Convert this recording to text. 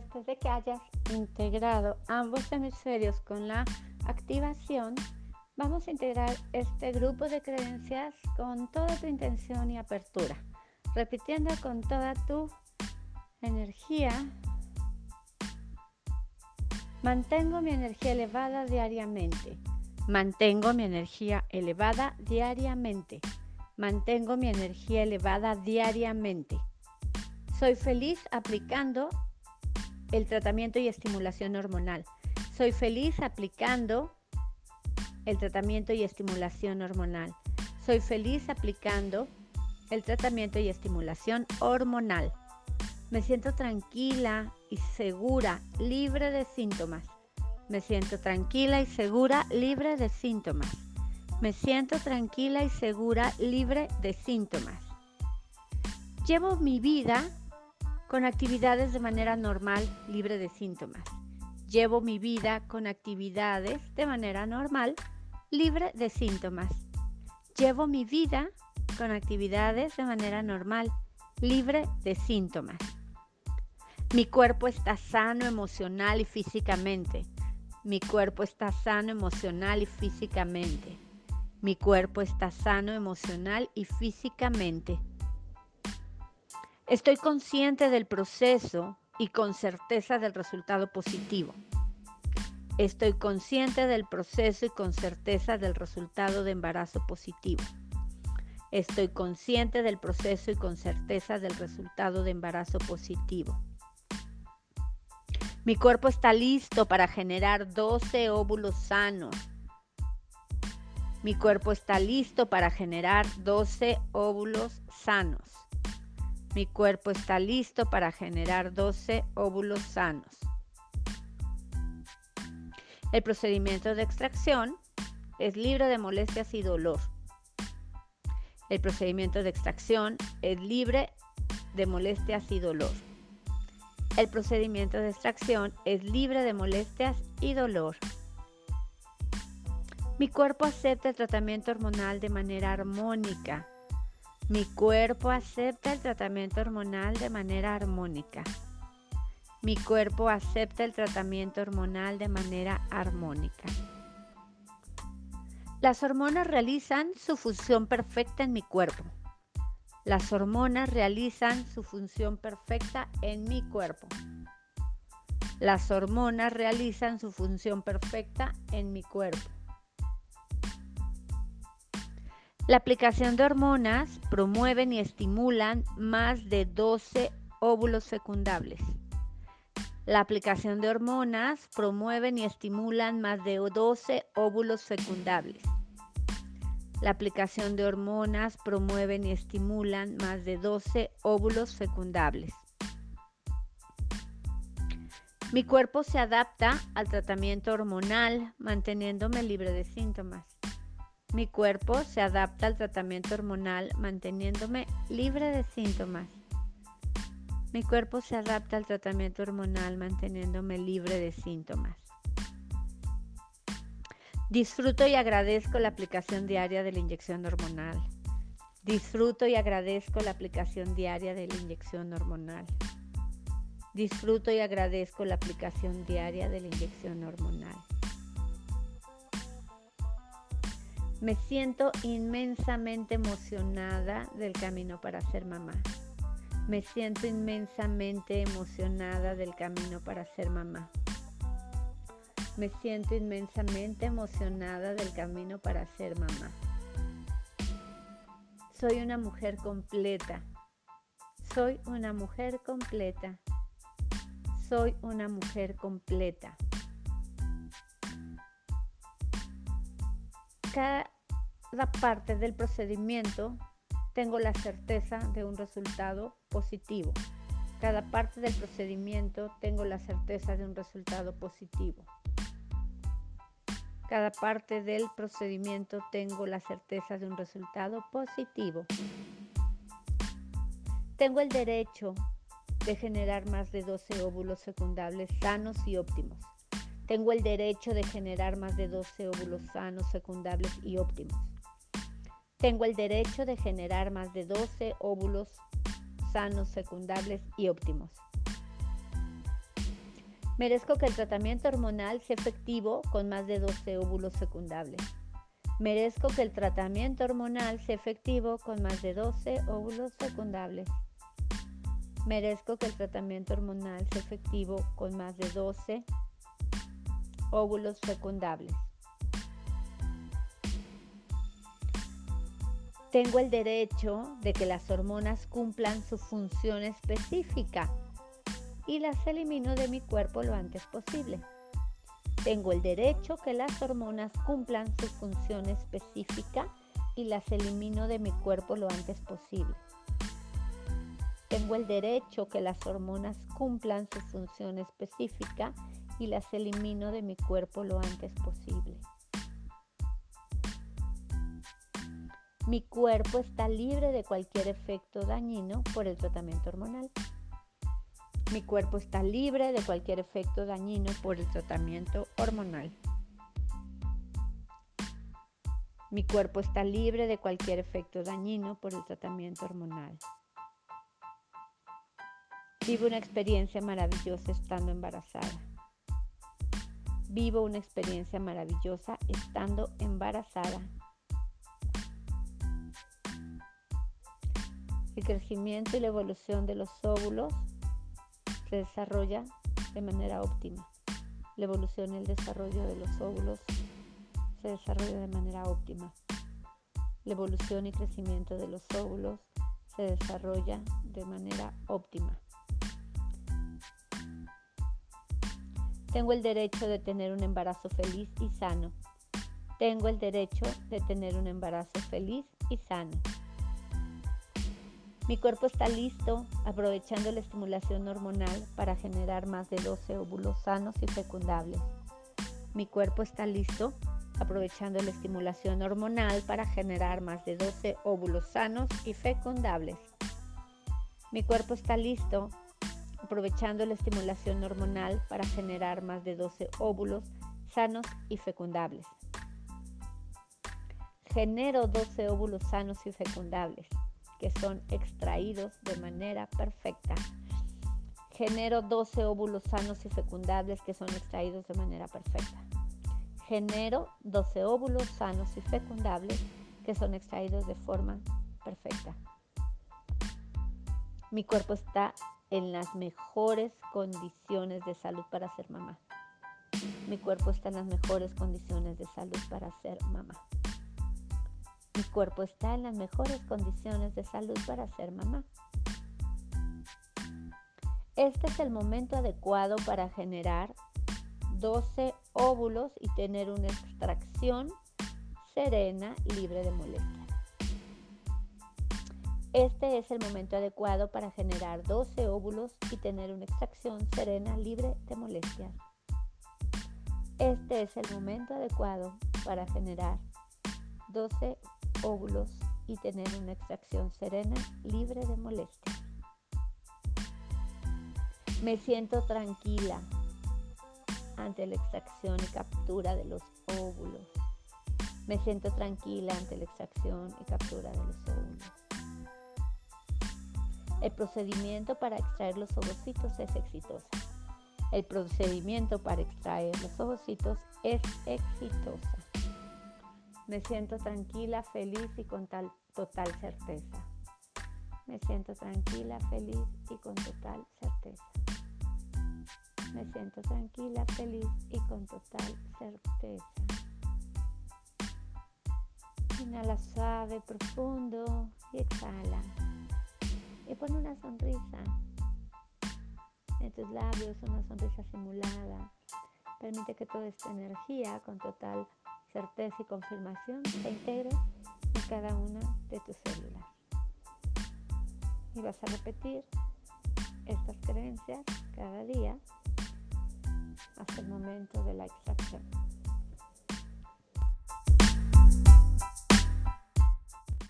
después de que hayas integrado ambos hemisferios con la activación, vamos a integrar este grupo de creencias con toda tu intención y apertura, repitiendo con toda tu energía. Mantengo mi energía elevada diariamente. Mantengo mi energía elevada diariamente. Mantengo mi energía elevada diariamente. Soy feliz aplicando el tratamiento y estimulación hormonal. Soy feliz aplicando el tratamiento y estimulación hormonal. Soy feliz aplicando el tratamiento y estimulación hormonal. Me siento tranquila y segura, libre de síntomas. Me siento tranquila y segura, libre de síntomas. Me siento tranquila y segura, libre de síntomas. Llevo mi vida con actividades de manera normal, libre de síntomas. Llevo mi vida con actividades de manera normal, libre de síntomas. Llevo mi vida con actividades de manera normal, libre de síntomas. Mi cuerpo está sano emocional y físicamente. Mi cuerpo está sano emocional y físicamente. Mi cuerpo está sano emocional y físicamente. Estoy consciente del proceso y con certeza del resultado positivo. Estoy consciente del proceso y con certeza del resultado de embarazo positivo. Estoy consciente del proceso y con certeza del resultado de embarazo positivo. Mi cuerpo está listo para generar 12 óvulos sanos. Mi cuerpo está listo para generar 12 óvulos sanos. Mi cuerpo está listo para generar 12 óvulos sanos. El procedimiento de extracción es libre de molestias y dolor. El procedimiento de extracción es libre de molestias y dolor. El procedimiento de extracción es libre de molestias y dolor. Mi cuerpo acepta el tratamiento hormonal de manera armónica. Mi cuerpo acepta el tratamiento hormonal de manera armónica. Mi cuerpo acepta el tratamiento hormonal de manera armónica. Las hormonas realizan su función perfecta en mi cuerpo. Las hormonas realizan su función perfecta en mi cuerpo. Las hormonas realizan su función perfecta en mi cuerpo. La aplicación de hormonas promueven y estimulan más de 12 óvulos fecundables. La aplicación de hormonas promueven y estimulan más de 12 óvulos fecundables. La aplicación de hormonas promueven y estimulan más de 12 óvulos fecundables. Mi cuerpo se adapta al tratamiento hormonal manteniéndome libre de síntomas. Mi cuerpo se adapta al tratamiento hormonal manteniéndome libre de síntomas. Mi cuerpo se adapta al tratamiento hormonal manteniéndome libre de síntomas. Disfruto y agradezco la aplicación diaria de la inyección hormonal. Disfruto y agradezco la aplicación diaria de la inyección hormonal. Disfruto y agradezco la aplicación diaria de la inyección hormonal. Me siento inmensamente emocionada del camino para ser mamá. Me siento inmensamente emocionada del camino para ser mamá. Me siento inmensamente emocionada del camino para ser mamá. Soy una mujer completa. Soy una mujer completa. Soy una mujer completa. Cada parte del procedimiento tengo la certeza de un resultado positivo. Cada parte del procedimiento tengo la certeza de un resultado positivo. Cada parte del procedimiento tengo la certeza de un resultado positivo. Tengo el derecho de generar más de 12 óvulos fecundables sanos y óptimos. Tengo el derecho de generar más de 12 óvulos sanos, fecundables y óptimos. Tengo el derecho de generar más de 12 óvulos sanos, fecundables y óptimos. Merezco que el tratamiento hormonal sea efectivo con más de 12 óvulos fecundables. Merezco que el tratamiento hormonal sea efectivo con más de 12 óvulos fecundables. Merezco que el tratamiento hormonal sea efectivo con más de 12 óvulos fecundables. Tengo el derecho de que las hormonas cumplan su función específica y las elimino de mi cuerpo lo antes posible. Tengo el derecho que las hormonas cumplan su función específica y las elimino de mi cuerpo lo antes posible. Tengo el derecho que las hormonas cumplan su función específica y las elimino de mi cuerpo lo antes posible. Mi cuerpo está libre de cualquier efecto dañino por el tratamiento hormonal. Mi cuerpo está libre de cualquier efecto dañino por el tratamiento hormonal. Mi cuerpo está libre de cualquier efecto dañino por el tratamiento hormonal. Vivo una experiencia maravillosa estando embarazada. Vivo una experiencia maravillosa estando embarazada. El crecimiento y la evolución de los óvulos se desarrolla de manera óptima. La evolución y el desarrollo de los óvulos se desarrolla de manera óptima. La evolución y crecimiento de los óvulos se desarrolla de manera óptima. Tengo el derecho de tener un embarazo feliz y sano. Tengo el derecho de tener un embarazo feliz y sano. Mi cuerpo está listo, aprovechando la estimulación hormonal para generar más de 12 óvulos sanos y fecundables. Mi cuerpo está listo, aprovechando la estimulación hormonal para generar más de 12 óvulos sanos y fecundables. Mi cuerpo está listo, aprovechando la estimulación hormonal para generar más de 12 óvulos sanos y fecundables. Genero 12 óvulos sanos y fecundables que son extraídos de manera perfecta. Genero 12 óvulos sanos y fecundables que son extraídos de manera perfecta. Genero 12 óvulos sanos y fecundables que son extraídos de forma perfecta. Mi cuerpo está en las mejores condiciones de salud para ser mamá. Mi cuerpo está en las mejores condiciones de salud para ser mamá. Mi cuerpo está en las mejores condiciones de salud para ser mamá. Este es el momento adecuado para generar 12 óvulos y tener una extracción serena, libre de molestias. Este es el momento adecuado para generar 12 óvulos y tener una extracción serena, libre de molestias. Este es el momento adecuado para generar 12 óvulos y tener una extracción serena, libre de molestias. Me siento tranquila ante la extracción y captura de los óvulos. Me siento tranquila ante la extracción y captura de los óvulos. El procedimiento para extraer los ovocitos es exitoso. El procedimiento para extraer los ovocitos es exitosa. Me siento tranquila, feliz y con total certeza. Me siento tranquila, feliz y con total certeza. Me siento tranquila, feliz y con total certeza. Inhala suave, profundo y exhala. Y pon una sonrisa en tus labios, una sonrisa simulada. Permite que toda esta energía con total certeza y confirmación se integre en cada una de tus células. Y vas a repetir estas creencias cada día hasta el momento de la extracción.